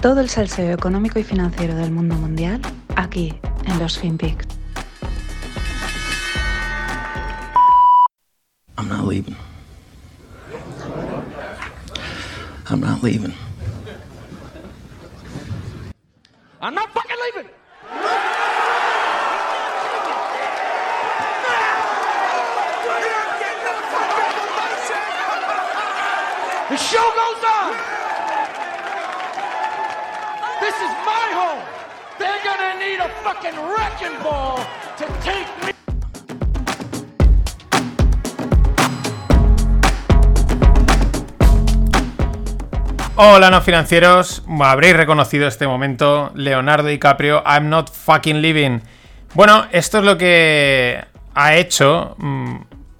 Todo el salseo económico y financiero del mundo mundial aquí en los FinPix. I'm not leaving. I'm not leaving. I'm not fucking leaving. The show goes fucking wrecking ball to take me. Hola no financieros, habréis reconocido este momento, Leonardo DiCaprio, I'm not fucking living. Bueno, esto es lo que ha hecho mm,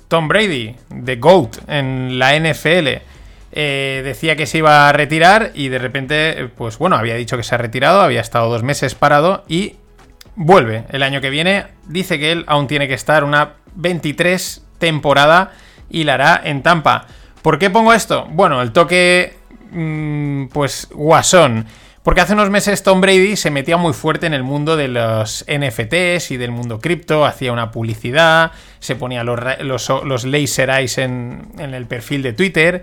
Tom Brady, de GOAT, en la NFL. Eh, decía que se iba a retirar y de repente, pues bueno, había dicho que se ha retirado, había estado dos meses parado y vuelve el año que viene. Dice que él aún tiene que estar una 23 temporada y la hará en Tampa. ¿Por qué pongo esto? Bueno, el toque Mm, pues guasón. Porque hace unos meses Tom Brady se metía muy fuerte en el mundo de los NFTs y del mundo cripto, hacía una publicidad, se ponía los, los, laser eyes en, en el perfil de Twitter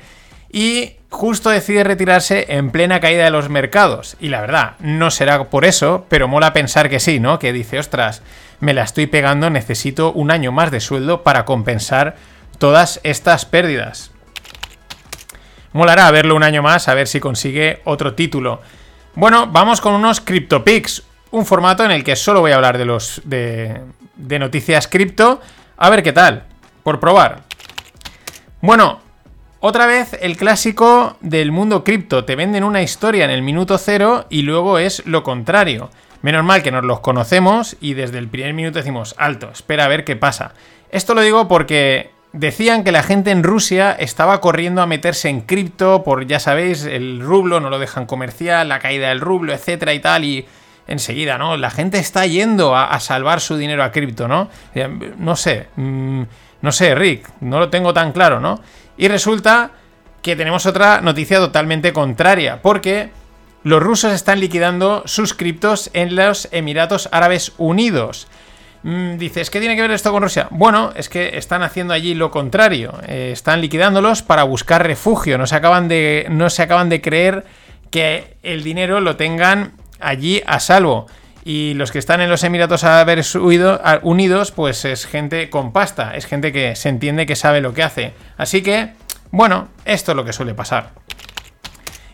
y justo decide retirarse en plena caída de los mercados. Y la verdad, no será por eso, pero mola pensar que sí, ¿no? Que dice, ostras, me la estoy pegando, necesito un año más de sueldo para compensar todas estas pérdidas. Molará verlo un año más, a ver si consigue otro título. Bueno, vamos con unos CryptoPix, un formato en el que solo voy a hablar de los de, de noticias cripto. A ver qué tal, por probar. Bueno, otra vez el clásico del mundo cripto. Te venden una historia en el minuto cero y luego es lo contrario. Menos mal que nos los conocemos y desde el primer minuto decimos, alto, espera a ver qué pasa. Esto lo digo porque Decían que la gente en Rusia estaba corriendo a meterse en cripto por, ya sabéis, el rublo, no lo dejan comercial, la caída del rublo, etcétera y tal, y enseguida, ¿no? La gente está yendo a, salvar su dinero a cripto, ¿no? Eh, no sé, mm, no sé, Rick, no lo tengo tan claro, ¿no? Y resulta que tenemos otra noticia totalmente contraria, porque los rusos están liquidando sus criptos en los Emiratos Árabes Unidos. Mm, dices, ¿qué tiene que ver esto con Rusia? Bueno, es que están haciendo allí lo contrario. Eh, están liquidándolos para buscar refugio. No se, acaban de, no se acaban de creer que el dinero lo tengan allí a salvo. Y los que están en los Emiratos Árabes Unidos, pues es gente con pasta. Es gente que se entiende que sabe lo que hace. Así que, bueno, esto es lo que suele pasar.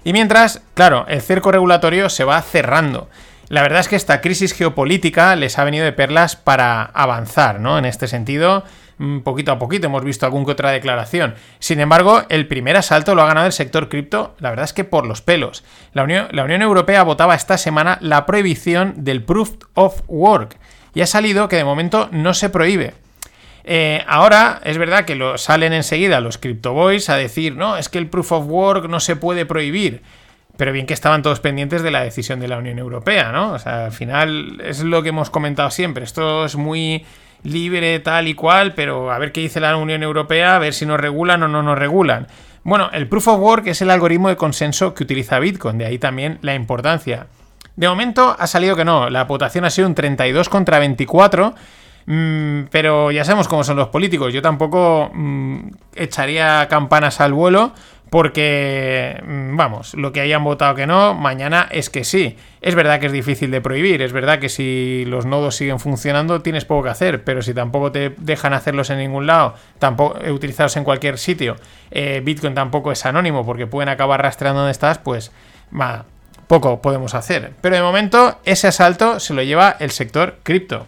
Y mientras, claro, el cerco regulatorio se va cerrando. La verdad es que esta crisis geopolítica les ha venido de perlas para avanzar, ¿no? En este sentido, poquito a poquito hemos visto alguna que otra declaración. Sin embargo, el primer asalto lo ha ganado el sector cripto, la verdad es que por los pelos. La Unión, Europea votaba esta semana la prohibición del Proof of Work y ha salido que de momento no se prohíbe. Eh, ahora es verdad que lo, salen enseguida los Crypto Boys a decir, no, es que el Proof of Work no se puede prohibir. Pero bien que estaban todos pendientes de la decisión de la Unión Europea, ¿no? O sea, al final es lo que hemos comentado siempre. Esto es muy libre, tal y cual, pero a ver qué dice la Unión Europea, a ver si nos regulan o no nos regulan. Bueno, el Proof of Work es el algoritmo de consenso que utiliza Bitcoin, de ahí también la importancia. De momento ha salido que no, la votación ha sido un 32 contra 24, mm, pero ya sabemos cómo son los políticos. Yo tampoco mm, echaría campanas al vuelo porque, mm, vamos, lo que hayan votado que no, mañana es que sí. Es verdad que es difícil de prohibir, es verdad que si los nodos siguen funcionando tienes poco que hacer, pero si tampoco te dejan hacerlos en ningún lado, tampoco eh, utilizados en cualquier sitio, eh, Bitcoin tampoco es anónimo porque pueden acabar rastreando donde estás, pues poco podemos hacer. Pero de momento ese asalto se lo lleva el sector cripto.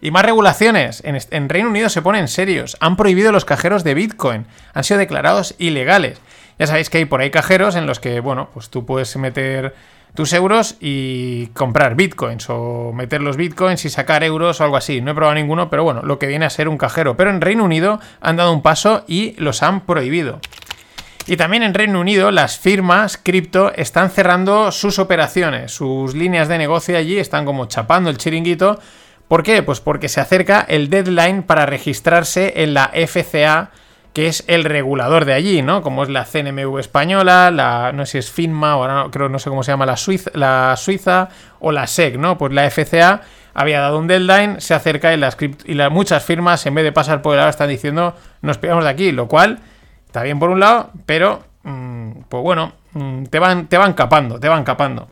Y más regulaciones. En, Reino Unido se ponen serios. Han prohibido los cajeros de Bitcoin. Han sido declarados ilegales. Ya sabéis que hay por ahí cajeros en los que, bueno, pues tú puedes meter tus euros y comprar bitcoins o meter los bitcoins y sacar euros o algo así. No he probado ninguno, pero bueno, lo que viene a ser un cajero. Pero en Reino Unido han dado un paso y los han prohibido. Y también en Reino Unido las firmas cripto están cerrando sus operaciones, sus líneas de negocio allí están como chapando el chiringuito ¿Por qué? Pues porque se acerca el deadline para registrarse en la FCA que es el regulador de allí, ¿no? Como es la CNMV española, la, no sé si es FINMA o no, creo, no sé cómo se llama la Suiza, o la SEC, ¿no? Pues la FCA había dado un deadline, se acerca y las, y las muchas firmas, en vez de pasar por el lado, están diciendo nos pegamos de aquí, lo cual está bien por un lado, pero mm, pues bueno, mm, te, van, te van capando, te van capando.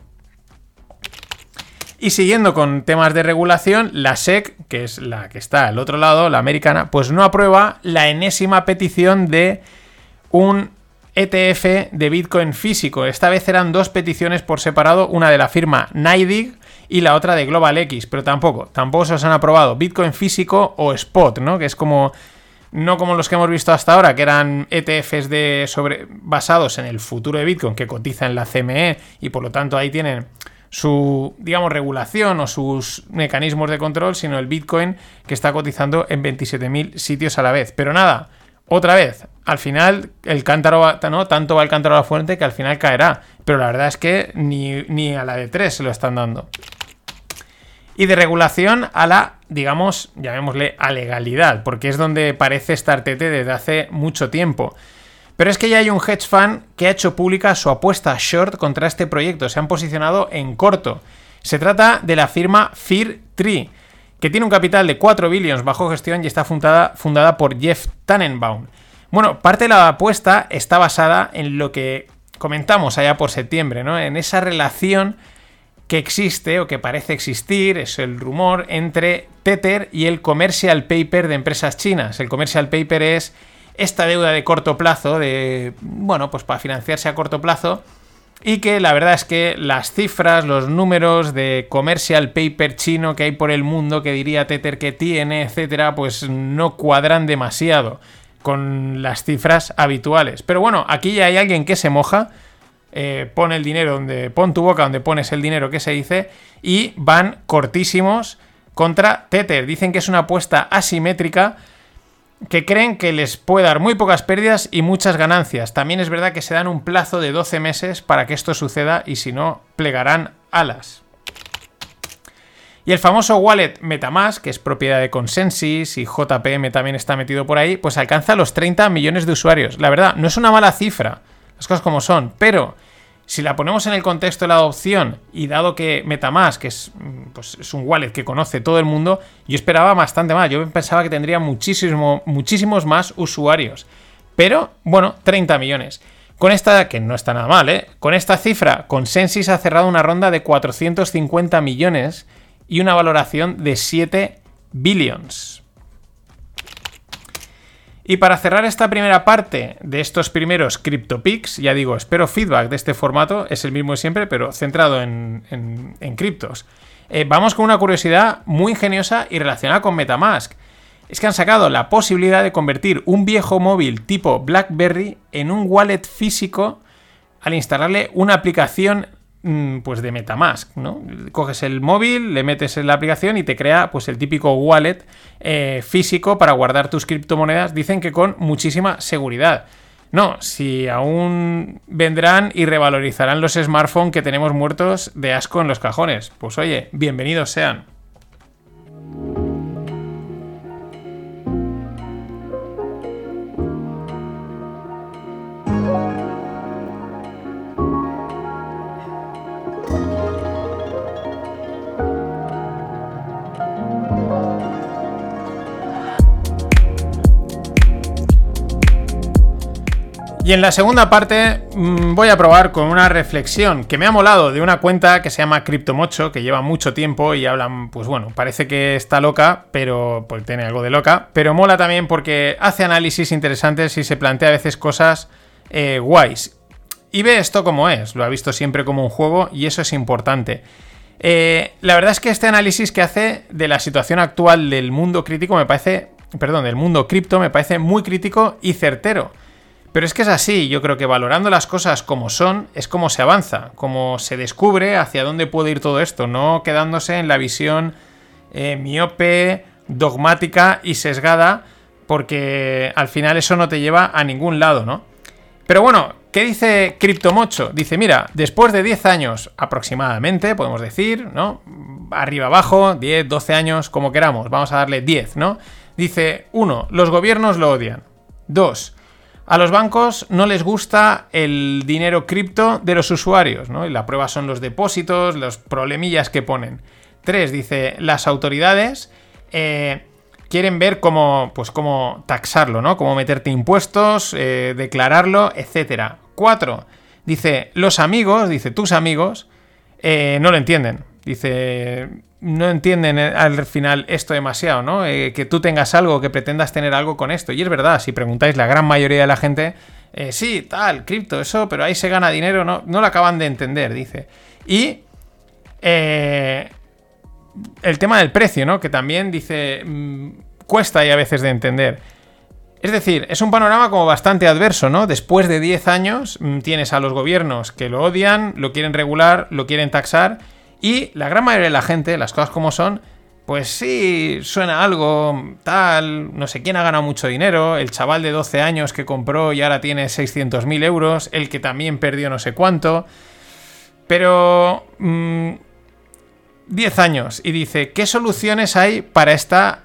Y siguiendo con temas de regulación, la SEC, que es la que está al otro lado, la americana, pues no aprueba la enésima petición de un ETF de Bitcoin físico. Esta vez eran dos peticiones por separado, una de la firma NYDIG y la otra de Global X, pero tampoco, tampoco se os han aprobado Bitcoin físico o Spot, ¿no? Que es como no como los que hemos visto hasta ahora, que eran ETFs de sobre, basados en el futuro de Bitcoin que cotiza en la CME y por lo tanto ahí tienen su, digamos, regulación o sus mecanismos de control, sino el Bitcoin que está cotizando en 27.000 sitios a la vez. Pero nada, otra vez, al final el cántaro va, tanto va el cántaro a la fuente que al final caerá. Pero la verdad es que ni, ni a la de 3 se lo están dando. Y de regulación a la, digamos, llamémosle a legalidad, porque es donde parece estar TT desde hace mucho tiempo. Pero es que ya hay un hedge fund que ha hecho pública su apuesta short contra este proyecto. Se han posicionado en corto. Se trata de la firma Fear Tree, que tiene un capital de 4 billones bajo gestión y está fundada, fundada por Jeff Tannenbaum. Bueno, parte de la apuesta está basada en lo que comentamos allá por septiembre, ¿no? En esa relación que existe o que parece existir, es el rumor, entre Tether y el commercial paper de empresas chinas. El commercial paper es esta deuda de corto plazo, de, bueno, pues para financiarse a corto plazo, y que la verdad es que las cifras, los números de commercial paper chino que hay por el mundo, que diría Tether que tiene, etcétera, pues no cuadran demasiado con las cifras habituales. Pero bueno, aquí ya hay alguien que se moja, eh, pone el dinero donde, pon tu boca donde pones el dinero que se dice, y van cortísimos contra Tether. Dicen que es una apuesta asimétrica que creen que les puede dar muy pocas pérdidas y muchas ganancias. También es verdad que se dan un plazo de 12 meses para que esto suceda y si no, plegarán alas. Y el famoso wallet Metamask, que es propiedad de Consensus y JPM también está metido por ahí, pues alcanza los 30 millones de usuarios. La verdad, no es una mala cifra, las cosas como son, pero si la ponemos en el contexto de la adopción y dado que Metamask es, mm, pues, es un wallet que conoce todo el mundo, yo esperaba bastante más. Yo pensaba que tendría muchísimo, muchísimos más usuarios. Pero, bueno, 30 millones. Con esta, que no está nada mal, ¿eh? Con esta cifra, Consensus ha cerrado una ronda de 450 millones y una valoración de 7 billions. Y para cerrar esta primera parte de estos primeros CryptoPix, ya digo, espero feedback de este formato, es el mismo de siempre, pero centrado en, criptos. Eh, vamos con una curiosidad muy ingeniosa y relacionada con Metamask. Es que han sacado la posibilidad de convertir un viejo móvil tipo BlackBerry en un wallet físico al instalarle una aplicación pues de Metamask, ¿no? Coges el móvil, le metes en la aplicación y te crea pues el típico wallet eh, físico para guardar tus criptomonedas, dicen que con muchísima seguridad. No, si aún vendrán y revalorizarán los smartphones que tenemos muertos de asco en los cajones. Pues oye, bienvenidos sean. Y en la segunda parte mm, voy a probar con una reflexión que me ha molado de una cuenta que se llama CryptoMocho, que lleva mucho tiempo y hablan, pues bueno, parece que está loca, pero pues tiene algo de loca, pero mola también porque hace análisis interesantes y se plantea a veces cosas eh, guays. Y ve esto como es, lo ha visto siempre como un juego y eso es importante. Eh, la verdad es que este análisis que hace de la situación actual del mundo crítico me parece, perdón, del mundo cripto me parece muy crítico y certero. Pero es que es así, yo creo que valorando las cosas como son, es como se avanza, como se descubre hacia dónde puede ir todo esto, no quedándose en la visión eh, miope, dogmática y sesgada, porque al final eso no te lleva a ningún lado, ¿no? Pero bueno, ¿qué dice Cryptomocho? Dice, mira, después de 10 años aproximadamente, podemos decir, ¿no? Arriba abajo, 10, 12 años, como queramos, vamos a darle 10, ¿no? Dice, uno, los gobiernos lo odian. Dos, a los bancos no les gusta el dinero cripto de los usuarios, ¿no? Y la prueba son los depósitos, los problemillas que ponen. Tres, dice, las autoridades eh, quieren ver cómo, pues cómo taxarlo, ¿no? Cómo meterte impuestos, eh, declararlo, etc. Cuatro, dice, los amigos, dice, tus amigos, eh, no lo entienden. Dice, no entienden eh, al final esto demasiado, ¿no? Eh, que tú tengas algo, que pretendas tener algo con esto. Y es verdad, si preguntáis, la gran mayoría de la gente, eh, sí, tal, cripto, eso, pero ahí se gana dinero, no, no lo acaban de entender, dice. Y el tema del precio, ¿no? Que también dice, mm, cuesta ahí a veces de entender. Es decir, es un panorama como bastante adverso, ¿no? Después de 10 años mm, tienes a los gobiernos que lo odian, lo quieren regular, lo quieren taxar y la gran mayoría de la gente, las cosas como son, pues sí, suena algo, tal, no sé quién ha ganado mucho dinero, el chaval de 12 años que compró y ahora tiene 600.000 euros, el que también perdió no sé cuánto, pero... 10 mm, años y dice, ¿qué soluciones hay para esta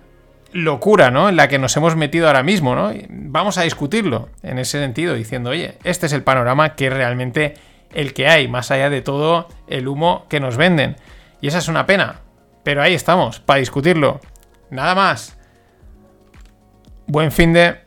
locura, ¿no? En la que nos hemos metido ahora mismo, ¿no? Vamos a discutirlo en ese sentido, diciendo, oye, este es el panorama que realmente el que hay, más allá de todo el humo que nos venden. Y esa es una pena. Pero ahí estamos, para discutirlo. Nada más. Buen fin de...